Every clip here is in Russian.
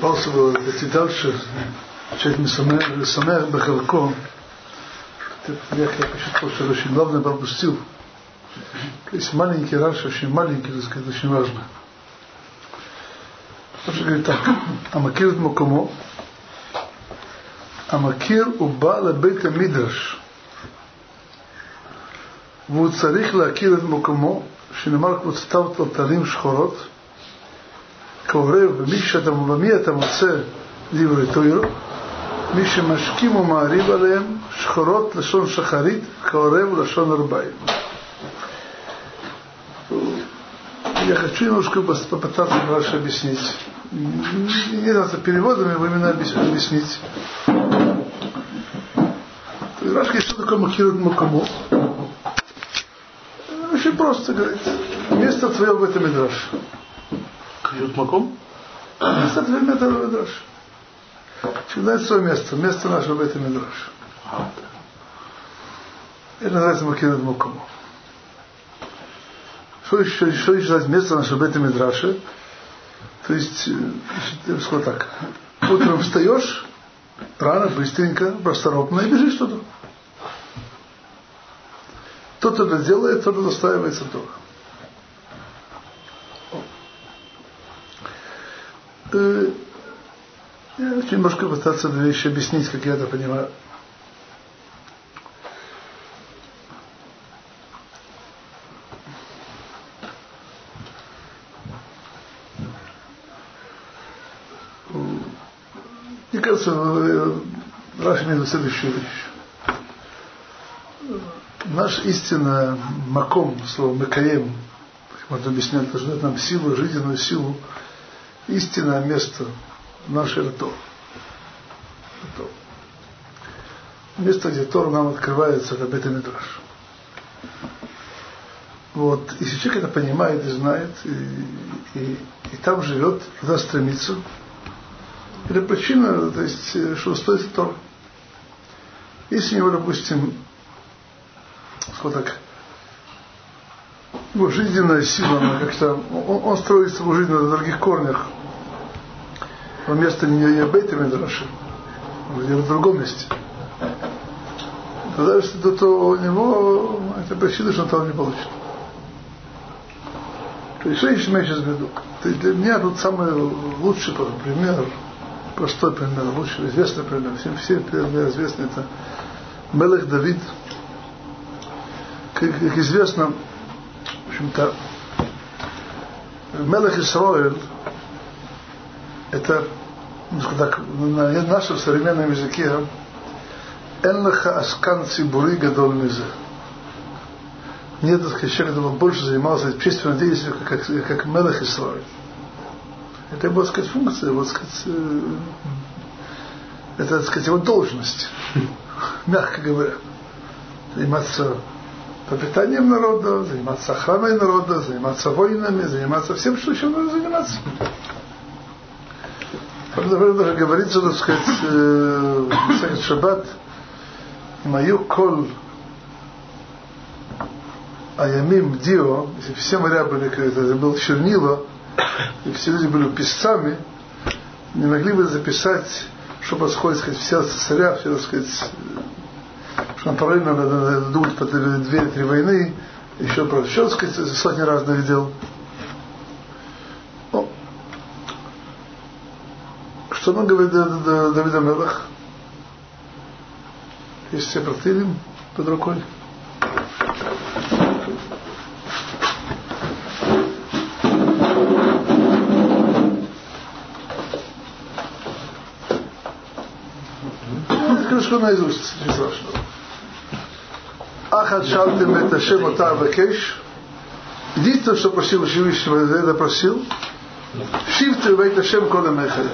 Я собрался было идти дальше, чуть не самер бахалко. Я посчитал, что это очень главное пропустил. Есть маленький раньше, очень маленький, так сказать, очень важно. Он говорит так, Амакир Мукамо, המכיר הוא בא לבית המדרש והוא צריך להכיר את מקומו, שנאמר קבוצתיו טלטלים שחורות, כעורב במי, שאתה, במי אתה מוצא דברי תוירו, מי שמשכים ומעריב עליהם שחורות לשון שחרית, כעורב לשון ארבעים. Я хочу немножко попытаться дальше объяснить. Не надо переводами, вы именно объяснить. Рашка, что такое Макирут Макамо? Очень просто говорит. Место твое в этом Мидраш. Кирут Маком? В этом Мидраш. Всегда есть свое место. Место наше в этом Мидраш. Это называется Макирут Макамо. Что еще, что еще называется место наше в этом Мидраше? То есть, я бы сказал так, утром встаешь, рано, быстренько, просторопно и бежишь туда. Тот это делает, тот достаивается Тора. Э, хочу немножко пытаться две вещи объяснить, как я это понимаю. Мне кажется, э, Раша имеет следующую вещь наш истинный маком, слово макаем, объяснять, что дает нам силу, жизненную силу, истинное место наше это то. Место, где Тор нам открывается, это Бет Мидраш. Вот, если человек это понимает и знает, и, и, и там живет, туда стремится, это причина, то есть, что стоит Тор. Если у него, допустим, вот так, его жизненная сила, она как-то, он, он строит свою жизнь на других корнях. Он место не Ябейта Медраши, где в другом месте. Тогда если то, то у него это причина, что он там не получит. То есть, что я сейчас в для меня тут самый лучший пример, простой пример, лучший, известный пример, всем, все примеры известны, это Мелех Давид – как, как известно, общем-то, Мелах Исраиль это, ну, так, на нашем современном языке Энлаха Аскан Цибури Гадоль Мизе. Нет, так сказать, человек, который больше занимался общественной деятельностью, как, как, как Мелах Исраиль. Это его, так сказать, функция, вот, сказать, э, это, так сказать, его должность, мягко говоря. Заниматься пропитанием народа, заниматься охраной народа, заниматься войнами, заниматься всем, что еще нужно заниматься. Например, даже говорится, так сказать, э, в Шаббат, мою кол аямим дио, если все моря были, это был чернила, и все люди были писцами, не могли бы записать, что происходит, сказать, в сердце царя, все, так сказать, что параллельно надо думать по две-три войны, еще про сказать, сотни раз доведел. Ну, что нам говорит Давид Амелах? Есть все противим под рукой. Скажу наизусть, не страшно. Ахад шалтем это Шем Отар Бакеш. Единственное, что просил Всевышнего, это просил. Шифту Вейта Шем Кода Мехалей.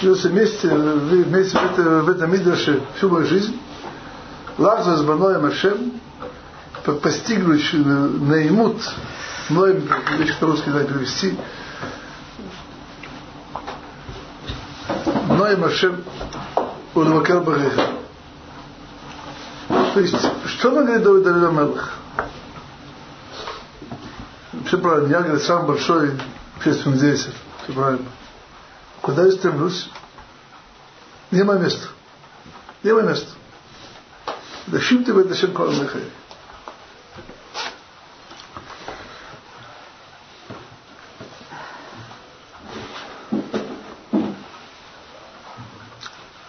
Живется вместе, вместе в, это, в этом Мидраше всю мою жизнь. Лахза с Баноем Ашем, постигнуть наимут, мной, вещь по-русски надо перевести, Ноем Ашем Улвакер Багеха. То есть, что нам говорит Давид Амелах? Все правильно, я, говорит, самый большой общественный деятель. Все правильно. Куда я стремлюсь? Не мое место. Не мое место. Дашим это всем колонныхай.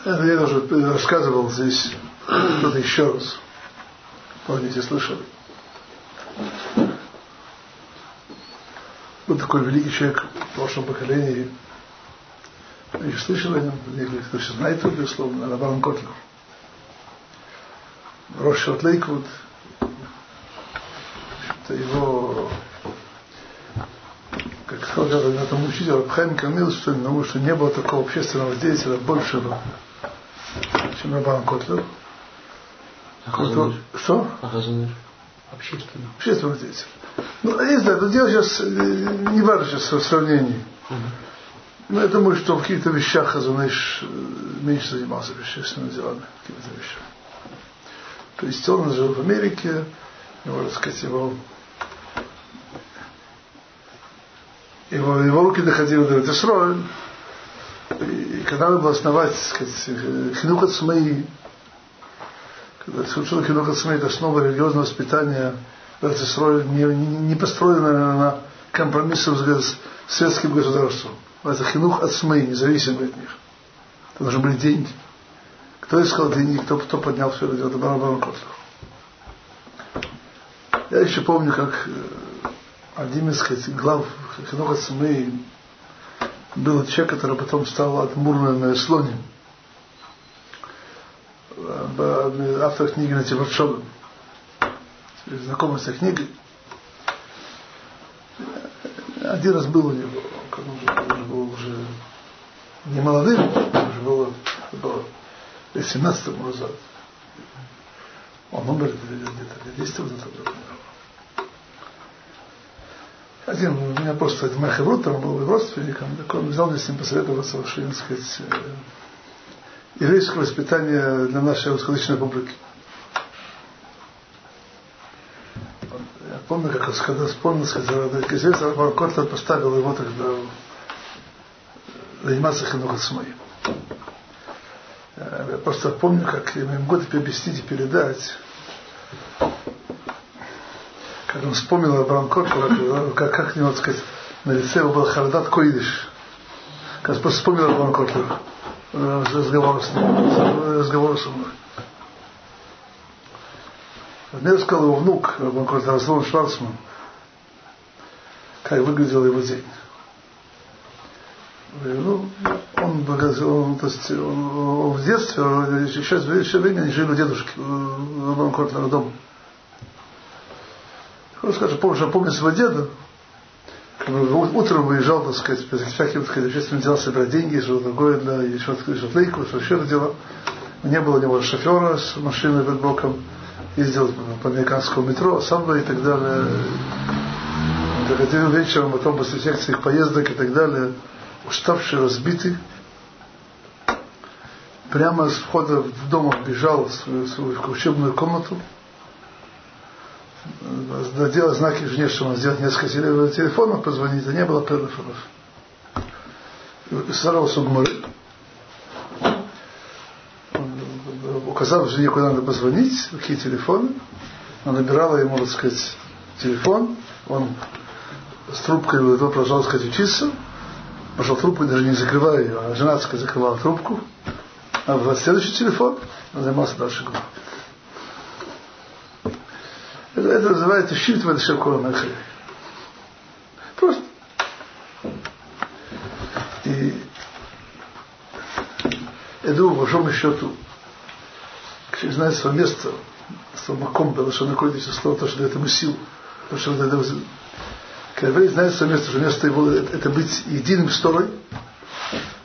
Это я уже рассказывал здесь кто-то еще раз. Помните, слышали. Был такой великий человек в прошлом поколении. Я слышал о нем, кто все знает его, безусловно, Рабан Котлер. Рошот Лейквуд. Это его как сказал на этом учитель Рабхайм Камил, что, потому что не было такого общественного деятеля большего, чем Рабан Котлер. А Что? А Хазаныш? Общественный. Общественный деятель. Ну, я не знаю, это дело сейчас э, не важно сейчас в сравнении. Но я думаю, что в каких-то вещах Хазаныш э, меньше занимался общественными делами, какими-то вещами. То есть он жил в Америке, можно сказать, его его, его руки доходили до Исроэль, и когда надо было основать, так сказать, хинух ацмаи, когда случилось хинух ацмаи, это основа религиозного воспитания не, не, построена на компромиссах с светским государством. Это хинух ацмаи, независимый от них. Это должны были деньги. Кто искал деньги, кто, кто поднял все это дело, это Барабан Котлер. Я еще помню, как один из сказать, глав Хинуха Цмей был человек, который потом стал отмурным на слоне. Автор книги на Тибаршовым. Знакомый с книгой. Один раз был у него, как он уже, уже был уже не молодым, уже было, было 17 лет назад. Он умер где-то 10 лет назад. Один, у меня просто один Махеврут, там был родственником, так он взял мне с ним посоветоваться, что, так сказать, э, еврейское воспитание для нашей русскоязычной публики. Я помню, как он когда вспомнил, сказал, Рабан Котлер поставил его тогда заниматься хинухом моим. Я просто помню, как я им год объяснить и передать, как он вспомнил Абрам Котлера, как, как него, так сказать, на лице его был Хардат Койдиш. Как просто вспомнил Абрам Котлера разговор с ним, разговор со мной. Мне рассказал его внук, Котлер, Раслон Шварцман, как выглядел его день. Ну, он, он, то есть, он, он в детстве, еще, еще время жили у дедушки, в Котлера дома. Скажем, помню, помню своего деда, утром выезжал, так сказать, всякие, так сказать, общественные дела, собирать деньги, что такое, для еще, еще тлейку, что еще дела. Не было у него шофера с машиной под боком, ездил по американскому метро, сам и так далее. Доходил вечером, потом после всех своих поездок и так далее, уставший, разбитый, прямо с входа в дом бежал в свою, в свою учебную комнату, сделать знаки жене, что он сделать несколько телефонов, позвонить, а не было телефонов. Старался у Гмары. Указал жене, куда надо позвонить, какие телефоны. Она набирала ему, так сказать, телефон. Он с трубкой продолжал, сказать, учиться. Пошел трубку, даже не закрывая ее, а жена, сказать, закрывала трубку. А в следующий телефон он занимался дальше Гмары. Это, называется щит в это Просто. И я думаю, по большому счету, знает свое место, маком, потому что находится слово, то, что дает ему силу. Потому что это, когда еврей знает свое место, что место его это, быть единым с Торой,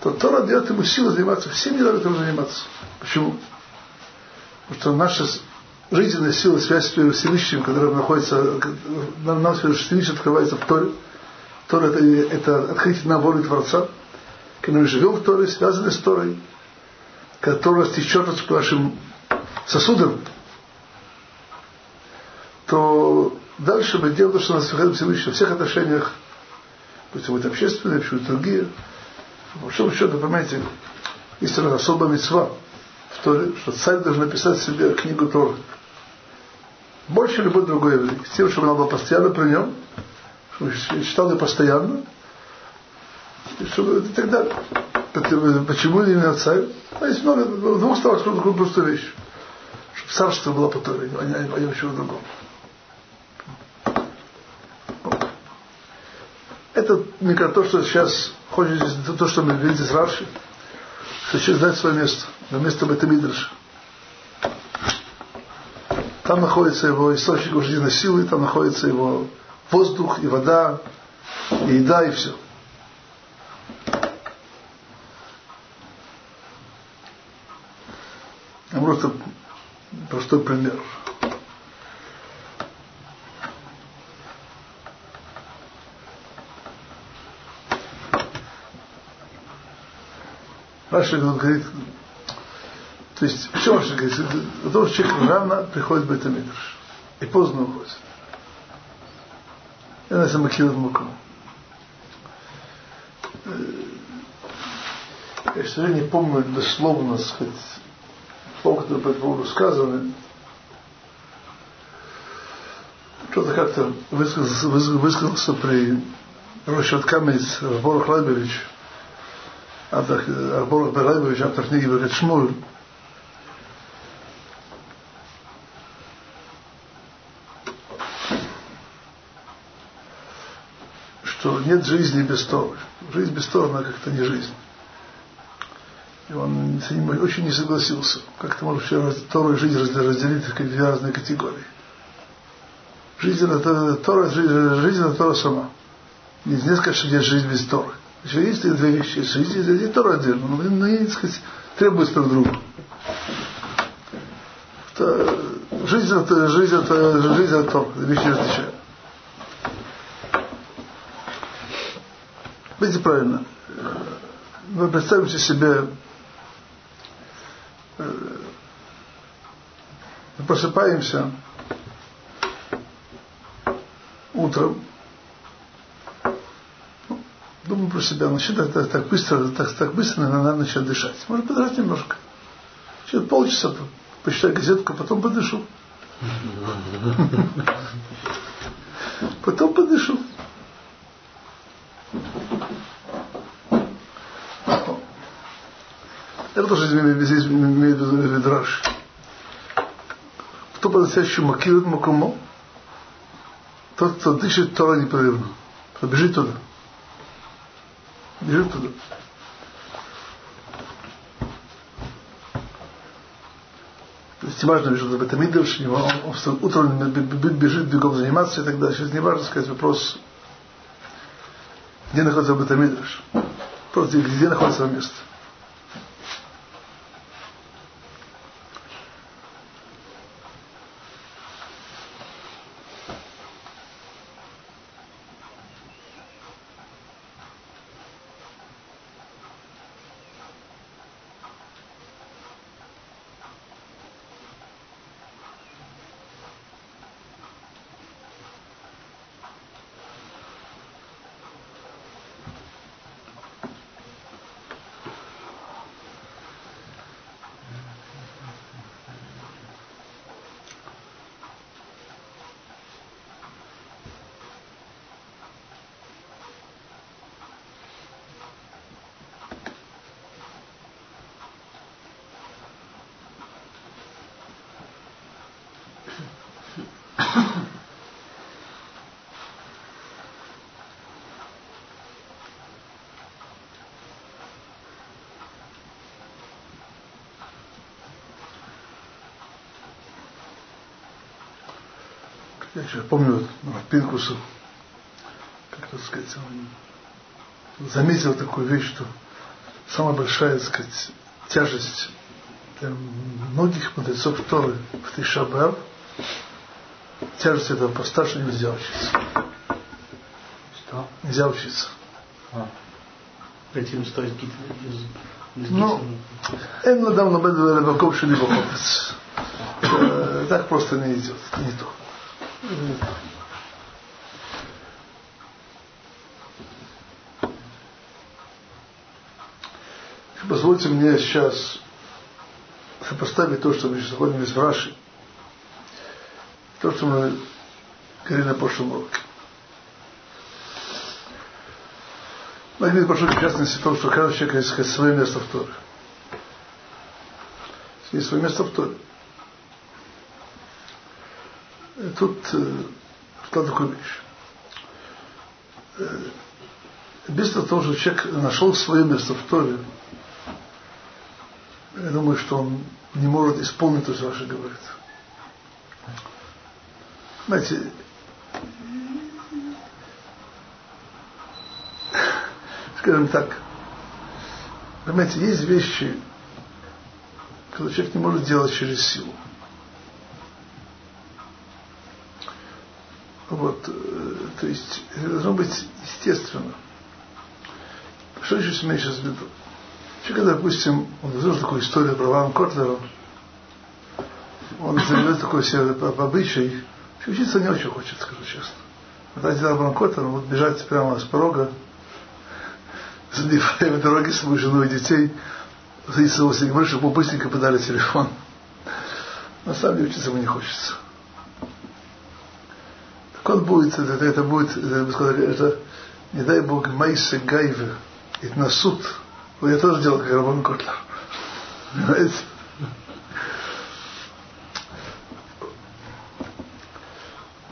то Тора дает ему силу заниматься всеми делами, которым заниматься. Почему? Потому что наша жизненная сила, связь с Всевышним, которая находится, нам, нам Всевышний открывается в Торе. Тора это, это открытие на волю Творца. Когда мы живем в Торе, связаны с Торой, которая стечет по нашим сосудам, то дальше мы делаем то, что нас выходит Всевышний во всех отношениях, пусть это общественные, пусть другие, По большому счету, понимаете, есть особая мецва Торе, что царь должен написать себе книгу Торы. Больше любой другой еврей. С тем, чтобы она была постоянно при нем, чтобы читал ее постоянно, и чтобы и так далее. Почему именно царь? А есть много, в двух словах скажу такую простую вещь. Чтобы царство было по Торе, а не, а не чего другого. Это, кажется, то, что сейчас хочет то, что мы видим с Раши, что человек знает свое место, на место Бетамидраша. Там находится его источник жизненной силы, там находится его воздух и вода, и еда, и все. Просто простой пример. Раша говорит, то есть, в чем Раша говорит? Потому что человек рано приходит в Бетамидрш и поздно уходит. Это Самакилат Мукам. Я, к не помню дословно, сказать, слова, которые по этому поводу сказаны. Кто-то как-то высказался, высказался при Рошат Камец Борох Лайбович, Борох Лайбович, автор книги Бекет Шмуль, что нет жизни без Торы. Жизнь без Торы, она как-то не жизнь. И он с ним очень не согласился. Как ты можешь Тору и жизнь разделить в две разные категории? Жизнь это Тора, жизнь, это Тора сама. Нельзя сказать, что нет жизнь без Торы. Еще есть две вещи. Жизнь и Тора отдельно. Но, они, так сказать, требуются друг другу. Жизнь это жизнь это жизнь это Тора. Вещи различают. Видите правильно. Вы представьте себе, мы просыпаемся утром, думаю про себя, начинаю так, так быстро, так, так быстро, надо начать дышать. Может подождать немножко. Через полчаса почитаю газетку, потом подышу. Потом подышу. Это тоже здесь имеет Медраж. Кто по-настоящему макирует макумо, тот, кто дышит Тора непрерывно. Кто бежит туда. Бежит туда. То есть важно, в этом Мидрш, он утром бежит, бегом заниматься и так далее. Сейчас не важно сказать вопрос, где находится Бетамидрш. Просто где находится место. Я еще помню Пинкусу, как это сказать, он заметил такую вещь, что самая большая, так сказать, тяжесть для многих мудрецов Торы в Тишабар, тяжесть этого постарше нельзя учиться. Что? Нельзя учиться. А. Этим стоит какие-то Ну, Эн ладам лабед лебаков шели бахофец. Так просто не идет, не то. Позвольте мне сейчас сопоставить то, что мы сейчас находим из Раши, то, что мы говорили на прошлом уроке. Мы большую частность в том, что каждый человек есть свое место в Торе. Есть свое место в Торе. И тут э, что такое вещь. Э, без того, что человек нашел свое место в Торе, я думаю, что он не может исполнить то, что Раша говорит. Знаете, скажем так, понимаете, есть вещи, которые человек не может делать через силу. Вот, э, то есть, должно быть естественно. Что еще имею сейчас в виду? Человек, допустим, он услышал такую историю про Ван Котлера, он заведет такой себе обычай, учиться не очень хочет, скажу честно. Вот один Ван Котлер, вот бежать прямо с порога, забивая в дороге свою жену и детей, садиться в себе говорит, чтобы быстренько подали телефон. На самом деле учиться ему не хочется. Он будет, это, это будет, это, это, не дай Бог, Майсе Гайве, это на суд, я тоже делал, как Рабан Котлер. Понимаете?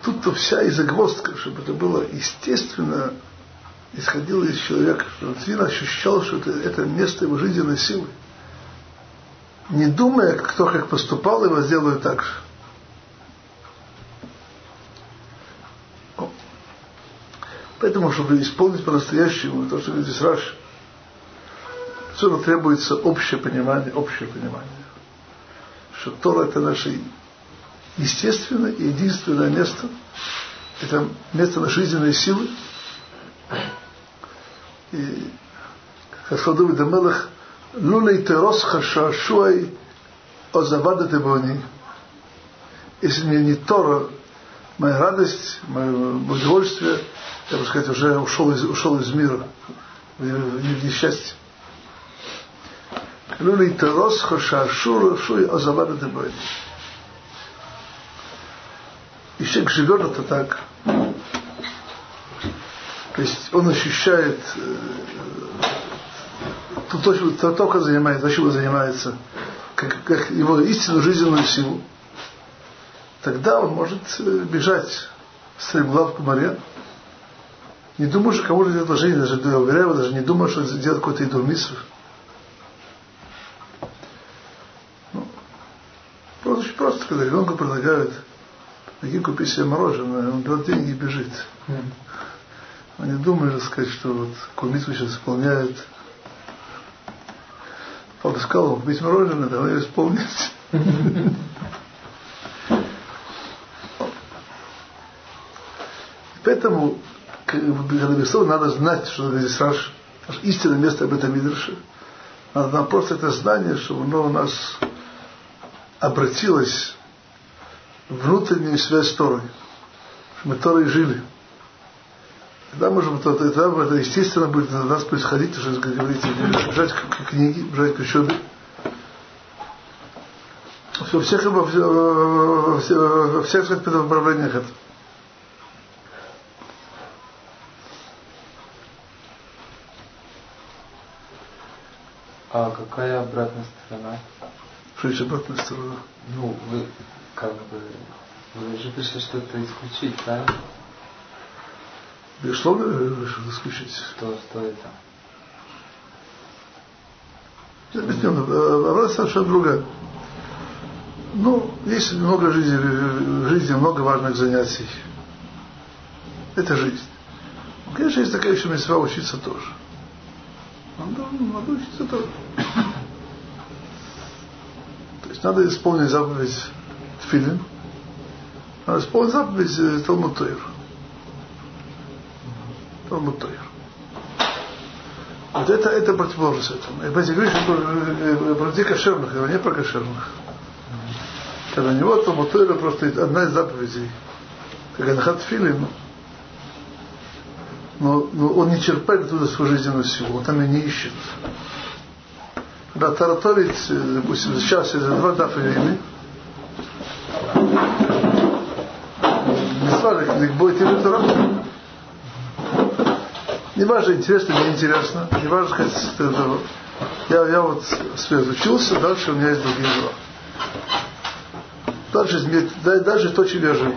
Тут-то вся и загвоздка, чтобы это было естественно, исходило из человека, чтобы он ощущал, что это, это место его жизненной силы. Не думая, кто как поступал, его сделают так же. Поэтому, чтобы исполнить по-настоящему то, что говорит здесь Раш, Отсюда требуется общее понимание, общее понимание, что Тора это наше естественное и единственное место, это место нашей жизненной силы. И, как сказал Давид Амелах, лулей терос хашашуай озавада тебони. Если мне не Тора, моя радость, мое удовольствие, я бы сказать, уже ушел из, ушел из мира, в, в, несчастье. Люли Тарос Хашашура Шуй Азавада Дебойни. И человек живет это так. То есть он ощущает тут только занимается, то, то, то, то, то, то, то, то, тогда он может бежать стремглав к море. Не думаю, что кому-то делать отношение, даже уверяю, даже не думаю, что сделать какой-то идурмисов. просто, когда ребенку предлагают пойди купи себе мороженое, он берет деньги и бежит. Он не думает, сказать, что вот кумицу сейчас исполняет. Папа сказал, купить мороженое, давай ее исполнить. Поэтому, когда Бесов, надо знать, что здесь Раш, истинное место об этом Мидрше. Надо нам просто это знание, чтобы оно у нас обратилась в внутреннюю связь с Торой. Мы Торой жили. Тогда можем, тогда это естественно будет на нас происходить, что как говорите, бежать к книге, бежать к учебе. Во всех, во всех, во всех направлениях это. А какая обратная сторона? Что еще обратная сторона? Ну, вы как бы вы же пришли что-то исключить, правильно? Безусловно, решил исключить. Что, что это? Объясню, обратная совершенно другая. Ну, есть много жизни, в жизни много важных занятий. Это жизнь. Конечно, есть такая еще мецва учиться тоже. Надо, надо учиться тоже есть надо исполнить заповедь Тфилин, надо исполнить заповедь э, Талмуд Тойр. Талмуд Тойр. Вот это, это противоположность этому. Я понимаете, говорю, что про, про людей кошерных, а не про кошерных. Когда у него Талмуд Тойр просто одна из заповедей. Как Анхат Филин, но, но он не черпает оттуда свою жизненную силу, он там ее не ищет. да, тараторить, допустим, сейчас из два дафа Вими, Мисвалик, будет или. Не важно, интересно, не интересно, не важно, как это, я, я вот учился, дальше у меня есть другие дела. Дальше, даже то, чем я живу.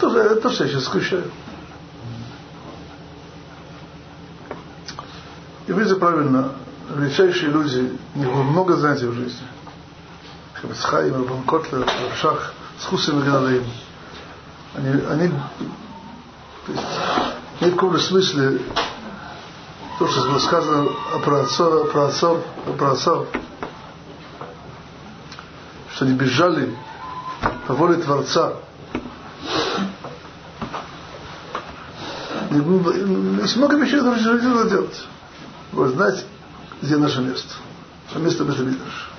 Тоже, это то, что я сейчас скучаю. И вы правильно, величайшие люди, было много занятий в жизни. Хабицхайм, Рабан Котлер, Шах, с Хусами Гадаим. Они, они то есть, нет в смысле то, что было сказано про отцов, про отцов, про отцов, что они бежали по воле Творца. Есть много вещей, которые нужно делать. Вы знаете, где наше место. Наше место это Мидраш.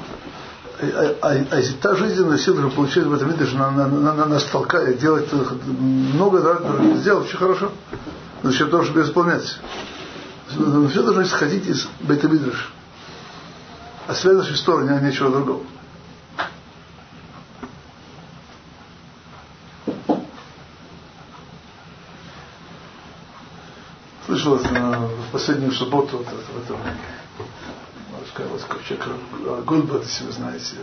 А, а, а, а если та жизненная сила, которую получает в этом Мидраш, на, на, на, на, нас толкает делать много, да, сделать очень хорошо. Зачем того, чтобы исполнять? Но все должно исходить из Бейта Мидраш. А связь нашей стороны, а ничего другого. Слышал в последнюю субботу вот, в этом сказать, человек Гульбат, если вы знаете,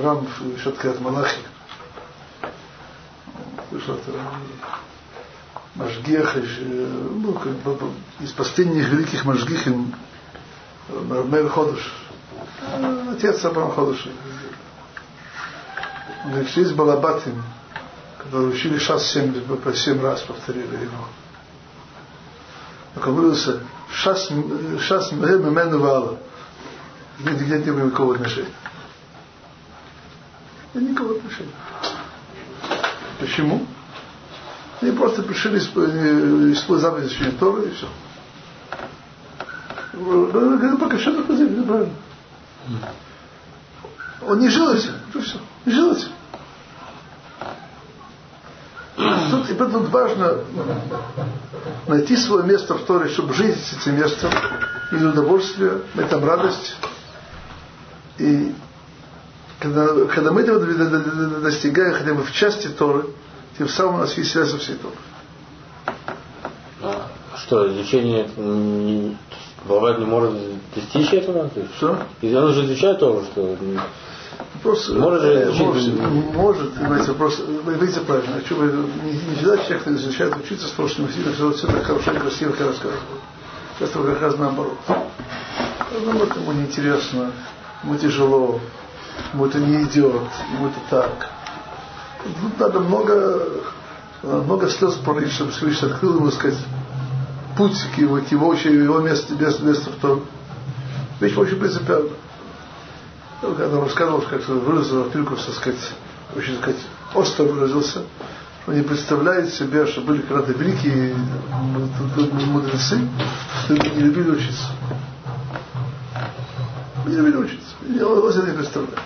Рам Шаткат Малахи. Слышал это Машгех, ну, как бы, из последних великих Машгихим, Мэр Ходыш, отец Абрам Ходыш. Он говорит, что есть Балабатим, которые учили шас семь, по раз повторили его. Так он выразился, шас, шас мемену вала. Нет, нет, никакого отношения. Нет никакого отношения. Почему? Они просто пришли использовать заповедь изучения Торы и все. Говорит, пока что это правильно. Он не жил этим, это все. Не жил этим. Тут, и поэтому важно найти свое место в Торе, чтобы жить с этим местом, из удовольствия, этом радость. И когда, когда мы этого достигаем хотя бы в части Торы, тем самым у нас есть связь со всей Торой. А что, изучение бывает не может достичь этого? Что? И он же изучает Тору, что Вопрос, может, же изучить... может, может, понимаете, вопрос, вы видите правильно, а что вы, не, не всегда человек изучает учиться с что ему сильно все, все так хорошо и красиво, как рассказывают. Часто как раз наоборот. Наоборот, ему неинтересно, ему тяжело, ему это не идет, ему это так. Тут надо много, много слез пролить, чтобы Всевышний открыл ему, сказать, путь к его, к его, его место, место, место в том. Вещь очень принципиальна. Ну, когда он рассказывал, как выразил Пилкус, так сказать, очень, так сказать, остро выразился, что не представляет себе, что были когда-то великие мудрецы, которые не любили учиться. Не любили учиться. Я вас это не представляю.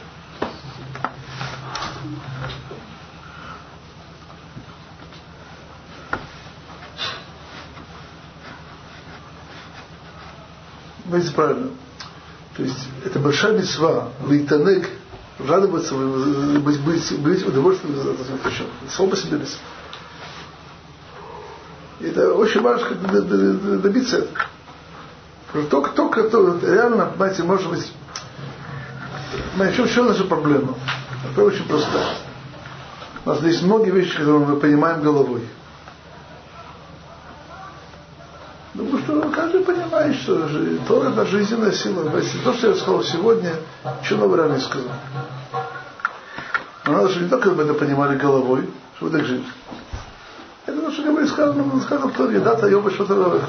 Понимаете, правильно. То есть это большая мецва, лейтанег, радоваться, быть, быть, быть удовольствием за это. Само себе мецва. Это очень важно добиться этого. Только, только то, реально, понимаете, может быть, понимаете, в чем наша проблема? Это очень простая. У нас есть многие вещи, которые мы понимаем головой. Потому что каждый понимает, что то это жизненная сила. То, что я сказал сегодня, что новый рано сказал. Но надо, чтобы не только мы это понимали головой, чтобы так жить. Это то, что говорит, сказано, он сказал, кто не дата, ёба, что-то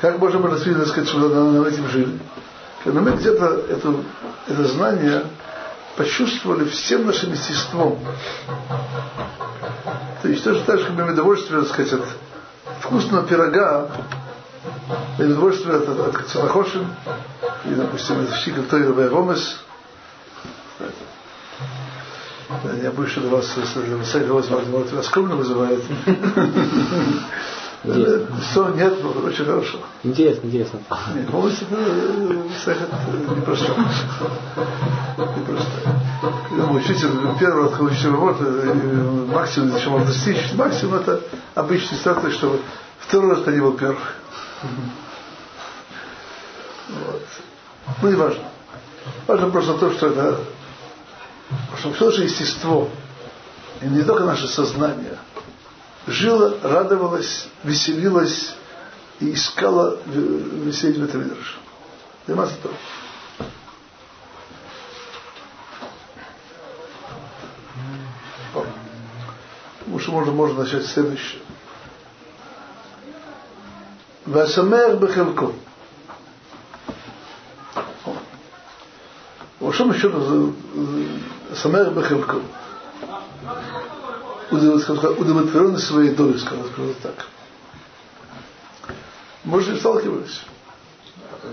Как можно было свидетельно сказать, что на этим жили? Когда мы где-то это, это знание почувствовали всем нашим естеством. То есть тоже так же, как мы удовольствие, так сказать, от вкусного пирога от, от царахошин, и, допустим, из щика Тойра Ромес. Я больше до вас, если вас скромно вызывает. Интересно. Все, нет, было очень хорошо. Интересно, интересно. Нет, полностью это сахат непростой. Непростой. Когда мой учитель первый когда учитель работы, максимум, зачем можно достичь, максимум это обычный старт, чтобы второй раз это не был первый. Вот. Ну, не важно. Важно просто то, что это, что все наше естество, и не только наше сознание, жило, радовалось, веселилось и искала веселить в этом мидрше. Заниматься то. Потому что можно, можно начать следующее. והשמח בחלקו. הוא שם еще שמח בחלקו. удовлетворенный своей долей, скажем так. Может, не сталкивались.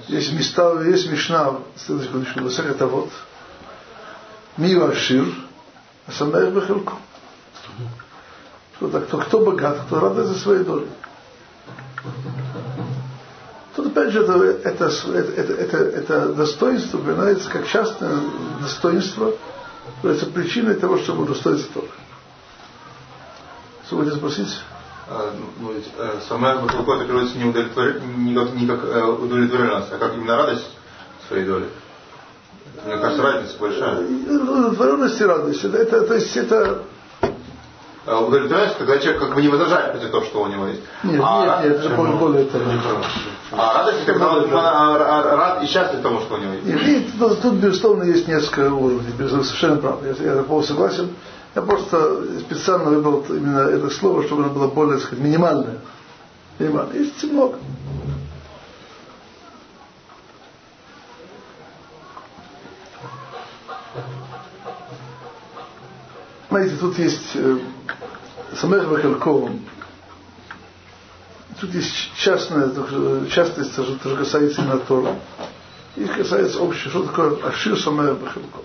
Есть места, есть Мишна, следующий секундочку, Васек это вот. Мива Ашир, Самех Бехелку. Что так, кто, кто богат, кто радуется своей долей. Тут опять же это, это, это, это, это достоинство упоминается как частное достоинство, является причиной того, чтобы удостоиться Торы. Что вы хотите спросить? А, ну, ведь, э, самая Бахалко это переводится не, удовлетвор... не как, не как э, удовлетворенность, а как именно радость своей доли. Мне кажется, разница большая. Удовлетворенность и радость. Это, это, то есть это а удовлетворенность, когда человек как бы не возражает против того, что у него есть. Нет, а нет, нет, это более, более это. А радость, когда он рад и счастлив тому, что у него есть. И, тут, безусловно, есть несколько уровней, совершенно правда. Я, я полностью согласен. Я просто специально выбрал именно это слово, чтобы оно было более, так сказать, минимальное. Минимальное. Есть много. Знаете, тут есть э, Самех Бахалко, тут есть частная, частность, что касается именно Тора, и касается общего, что такое Ашир Самех Бахалко.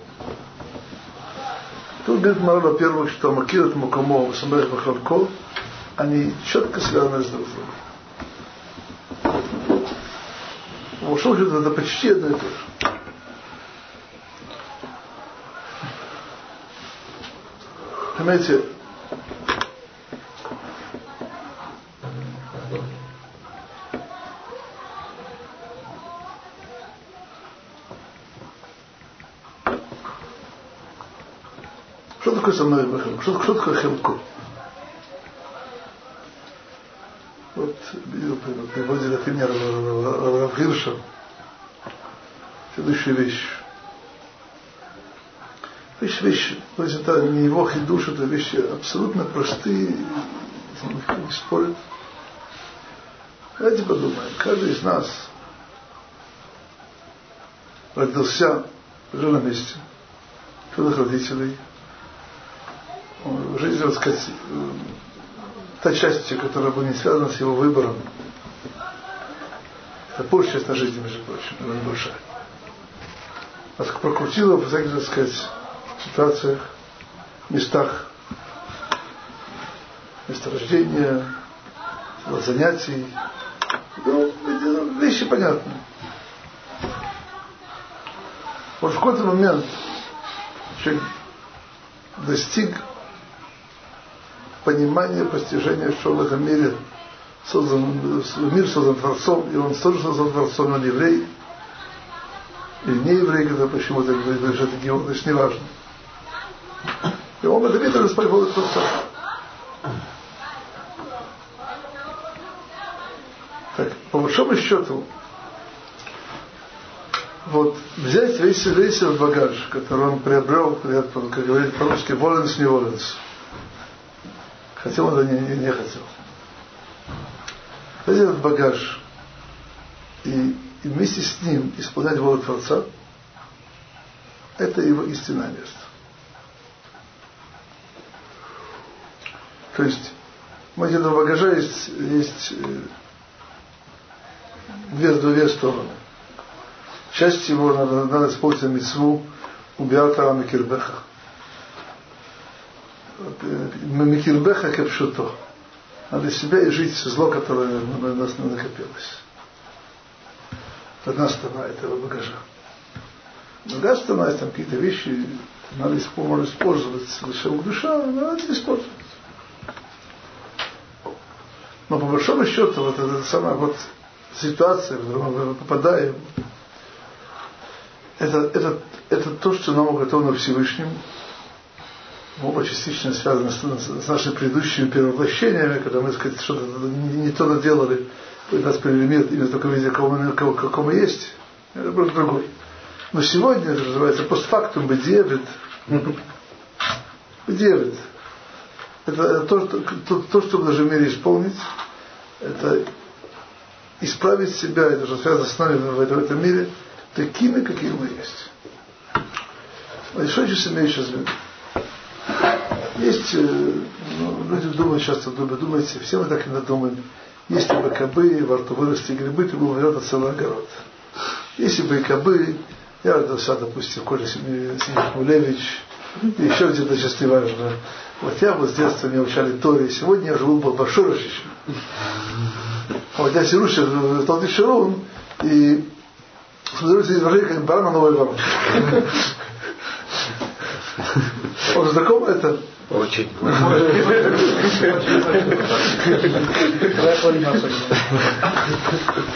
Тут говорит Мара, во-первых, что Макират Мукамо, Самех Бахалко, они четко связаны с друг другом. Ушел это почти одно и то же. Понимаете, Такое самое Бахилку? Что, что такое Хилку? Вот приводили пример Равгирша. Следующая вещь. Вещь, вещь, то есть это не его хидуш, это вещи абсолютно простые, никто не спорит. Давайте подумаем, каждый из нас родился, жил на месте, чудных родителей, жизнь, так сказать, та часть, которая была не связана с его выбором, это большая часть на жизни, между прочим, но не большая. Нас прокрутило, в всяких, так сказать, ситуациях, местах месторождения, занятий. Ну, вещи понятны. Вот в какой-то момент человек достиг понимания, постижения, что в этом мире создан, мир создан Творцом, и он тоже создан Творцом, он еврей, или не еврей, когда почему-то говорит, что это геон, значит, не важно. И он это видел из своего Творца. Так, по большому счету, вот взять весь, весь этот багаж, который он приобрел, как говорит по-русски, воленс не воленс. Хотел он это не, не, хотел. Взять этот багаж и, и вместе с ним исполнять волю Творца, это его истинное место. То есть, у этого багажа есть, есть э, две, две стороны. Часть его надо, надо использовать митцву убиата микирбеха. Микирбеха кепшуто. надо себя и жить зло, которое на нас накопилось. Одна сторона этого багажа. Другая сторона, там какие-то вещи надо использовать, использовать лишевых душа, надо использовать. Но по большому счету, вот эта самая вот ситуация, в которую мы попадаем, это, это, это то, что нам уготовано Всевышним, оба частично связаны с, с нашими предыдущими перевоплощениями, когда мы, сказать, что-то не, не то наделали, и нас привели мир именно таком виде, каком мы, каком мы есть, это просто другой. Но сегодня это называется постфактум бедевит. Бедевит. Это то, что, то, то, что мы должны в мире исполнить, это исправить себя, это же связано с нами в этом, в этом мире, такими, какими мы есть. А что сейчас в виду? Есть, э, ну, люди думают часто, думают, думаете, все мы так и думаем, если бы кобы, во рту вырасти грибы, то был наверное, целый огород. Если бы и кобы, я родился, допустим, Коля Семенович, и еще где-то сейчас не важно. Вот я вот с детства меня учали Торе, сегодня я живу в Башурашище. Вот я сейчас в Талдиш Ширун, и смотрю эти изображения, как баран на новой ворот. Он знаком это? Очень.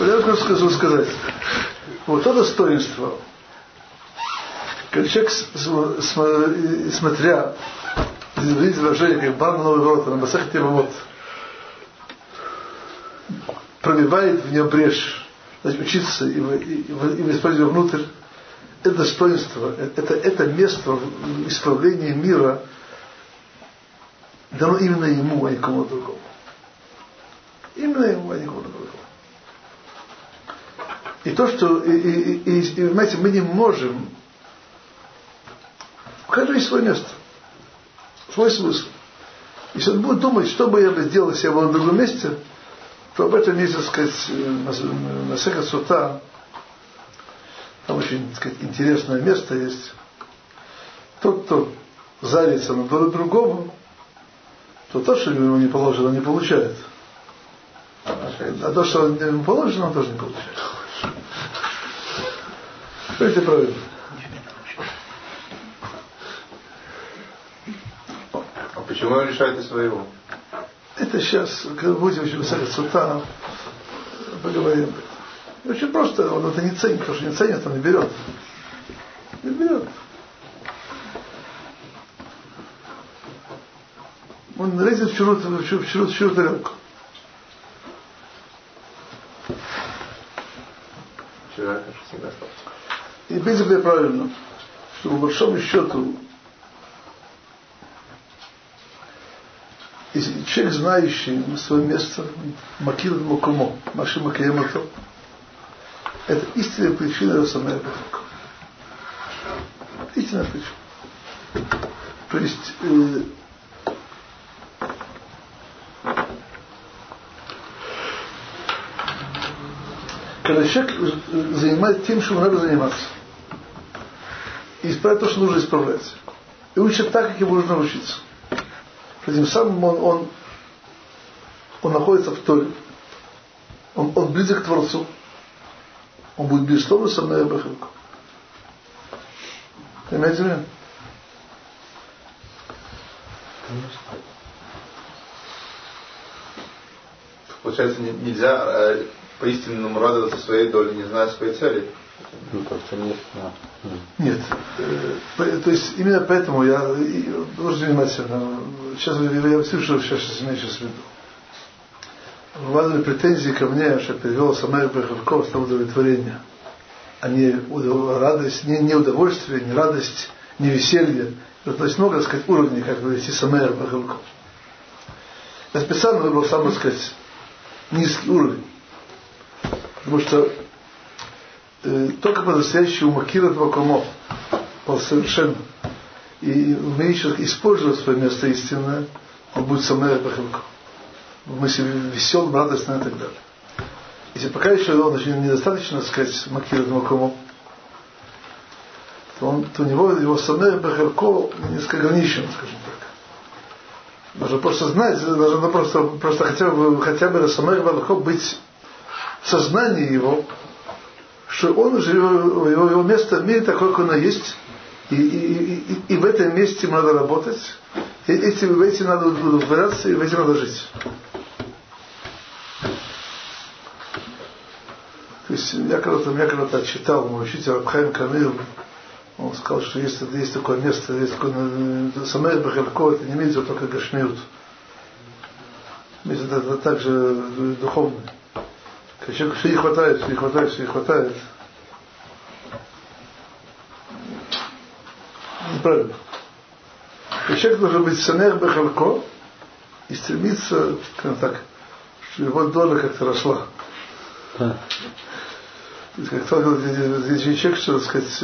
Я хочу сказать. Вот то достоинство, как человек, смотря видит выражение, как на новый ворот, на Масахте вот пробивает в нем брешь, значит, учиться и, и, и, использовать внутрь, это достоинство, это, это место в исправлении мира дано именно ему, а не кому-то другому. Именно ему, а не кому-то другому. И то, что, и, и, и, и, понимаете, мы не можем, у каждого есть свое место, свой смысл. Если он будет думать, что бы я бы сделал, если я был на другом месте, то об этом есть, так сказать, на Сека Сута, там очень, так сказать, интересное место есть. Тот, кто зарится на другому, то то, что ему не положено, не получает. А то, что ему положено, он тоже не получает. Это правильно. А почему он решает своего? Это сейчас, когда будем учить Масахат Сута, поговорим. Очень просто, он это не ценит, потому что не ценит, он не берет. Не берет. Он лезет в чужую, в чужую, в чужую, в чужую тарелку. И в принципе правильно, что по большому счету, если человек, знающий свое место, Макир Макумо, Маши Макиемато, это истинная причина его самая Истинная причина. То есть когда человек занимается тем, что надо заниматься, и исправить то, что нужно исправлять, и учит так, как ему нужно учиться. Этим самым он, он, он находится в Торе, он, он близок к Творцу, он будет безусловно со мной Абахилку. Понимаете меня? Получается, нельзя э, по-истинному радоваться своей доле, не зная своей цели. Ну, как-то нет. Да. Нет. Э, то есть именно поэтому я должен внимательно. Сейчас я слышу, что сейчас имею сейчас в виду. Владимир претензии ко мне, что перевел Самэр Бехавков на удовлетворение, а не радость, не, не удовольствие, не радость, не веселье. То есть много, так сказать, уровней, как вывести Самэр Бехавков. Я специально выбрал самый, так сказать, низкий уровень. Потому что э, только по-настоящему Макира Двакомов, по совершенно, и умеющий использовать свое место истинное, он будет самая Бахилков. В мысли веселым, радостным и так далее. Если пока еще он еще недостаточно, так сказать, Макира Двакомов, то, он, то у него его самая Бахилко несколько ограничен, скажем так. Нужно просто знать, нужно просто, просто хотя бы, хотя бы на самых Балахов быть в сознании его, что он уже, его, его место в мире такое, как оно есть, и, и, и, и в этом месте надо работать, и этим, этим надо удовлетворяться, и в этим надо жить. То есть я когда-то, я когда-то читал, мой учитель Абхайм Камил, он сказал, что есть, есть такое место, есть такое, э, самое Бахалко, это не имеется только Гашмиют. Это, это также духовно. Человек все не хватает, все не хватает, все не хватает. Неправильно. Человек должен быть санех бахалко и стремиться, как так, чтобы его доля как-то росла. То есть, как сказал здесь человек, что, так сказать,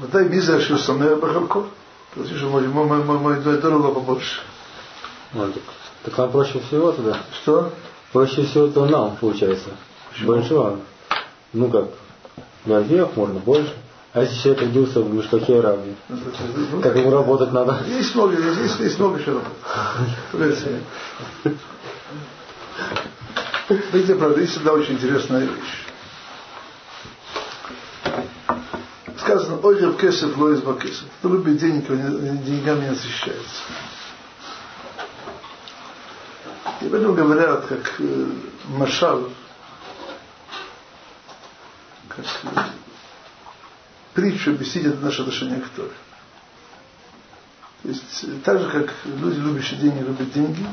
ודאי מי זה אשר שמח בחלקו? Потому что мой, мой, мой, мой дорого побольше. Так, нам проще всего тогда. Что? Проще всего то нам получается. Почему? Большого. Ну как, для всех можно больше. А если человек родился в мешкахе раби, Ну, как ему работать надо? Есть много, есть, есть много чего. Поверьте мне. Видите, правда, есть всегда очень интересная вещь. Сказано, ой, раб кесов, лоис бакесов. Кто любит денег, не- деньгами не насыщается. И этом говорят, как э, машал, как э, притчу объяснить наше отношение к Торе. То есть э, так же, как люди, любящие деньги, любят деньги,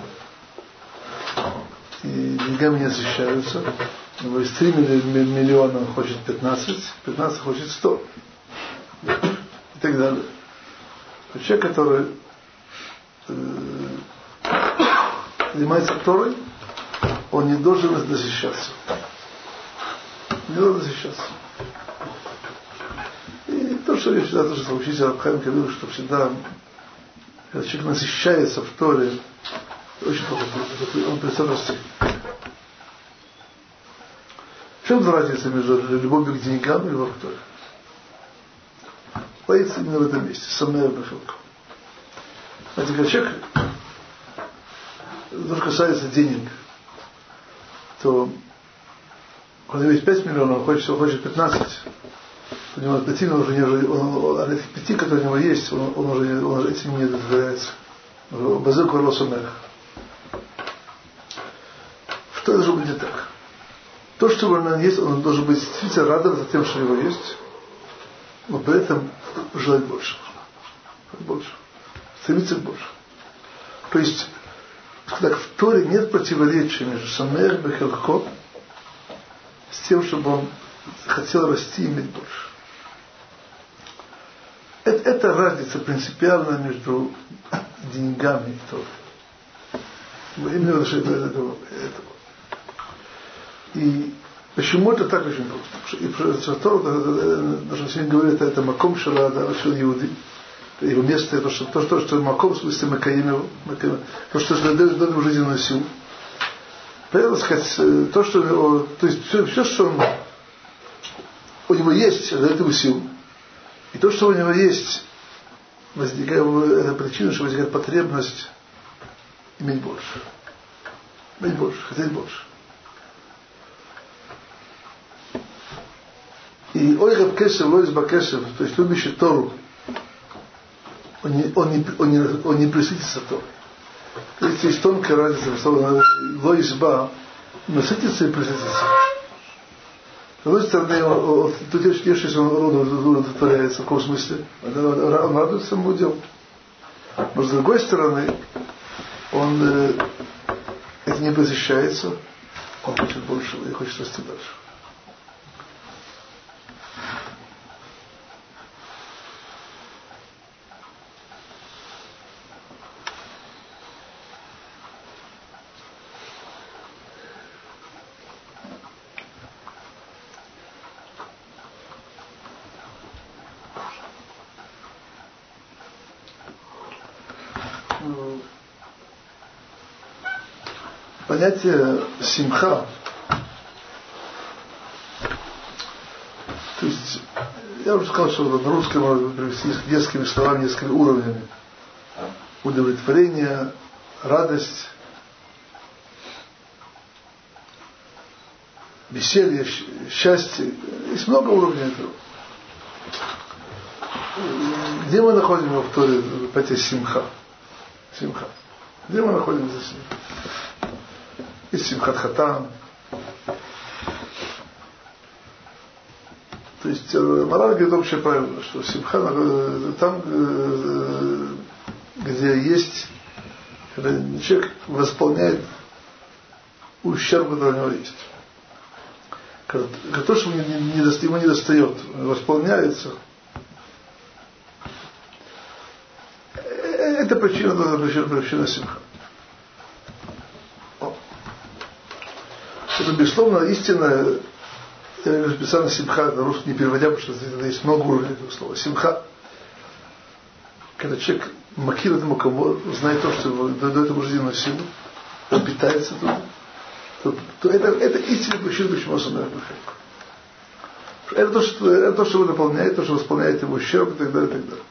и деньгами не защищаются. Него есть 3 миллиона, он хочет 15, 15 хочет 100. И так далее. То человек, который э, занимается Торой, он не должен защищаться. Не должен защищаться. И то, что я всегда тоже учитель Абхайм говорил, что всегда, когда человек насыщается в Торе, очень плохо, он перестает расти. В чем разница между любовью к деньгам и любовью к Торе? Боится именно в этом месте, самая бахилка. Знаете, когда человек, что касается денег, то когда есть 5 миллионов, он хочет, он хочет 15, у него 5 миллионов уже не он, он, от этих 5, которые у него есть, он, он, уже, он уже этим не удовлетворяется. Базил Кварло Сумех. Что должно быть не так? То, что у него есть, он должен быть действительно радоваться тем, что у него есть, но при этом желать больше. Больше. Стремиться больше. То есть, так в Торе нет противоречия между Самех Бехелхо с тем, чтобы он хотел расти и иметь больше. Это, это разница принципиальная между деньгами и Торой. Именно этого, этого. И почему это так очень просто? И про Тору, даже сегодня говорят, это, маком шела, да, шел Иуди, его место, то, что, то, что, что маком, в смысле Макаим его, то, что дает ему жизненную силу. Поэтому, сказать, то, что то есть все, все, что он, у него есть, дает ему силу. И то, что у него есть, возникает, это причина, что возникает потребность иметь больше. Иметь больше, хотеть больше. И ой раб кесев, лой бакесев, то есть любящий Тору, он не, он не, он не, он не присытится Торой. То есть есть тонкая разница, что лой изба, насытиться и присытиться. С одной стороны, он, тут если он удовлетворяется, в каком смысле? Он радуется самому делу. Но с другой стороны, он э, это не посещается, он хочет больше и хочет расти дальше. Понятие симха, то есть Я уже сказал, что на русском можно привести несколькими словами, несколькими уровнями. Удовлетворение, радость, веселье, счастье. Есть много уровней этого. Где мы находим в Торе, симха? Симха. Где мы находим здесь? Есть симхат хатан. То есть э, мораль говорит общее правило, что симха э, там, э, где есть, когда человек восполняет ущерб, который у него есть. Когда то, что ему не, ему не достает, восполняется – Это причина, это причина, причина симха. Это, безусловно, истинная, я говорю специально симха на русский не переводя, потому что здесь есть много уровней этого слова. Симха. Когда человек макир этому кому знает то, что его дает ему жизненную силу, он питается туда, то, то это, это истинная причина, почему он это то, что, это то, что его наполняет, то, что восполняет его ущерб и так далее, и так далее.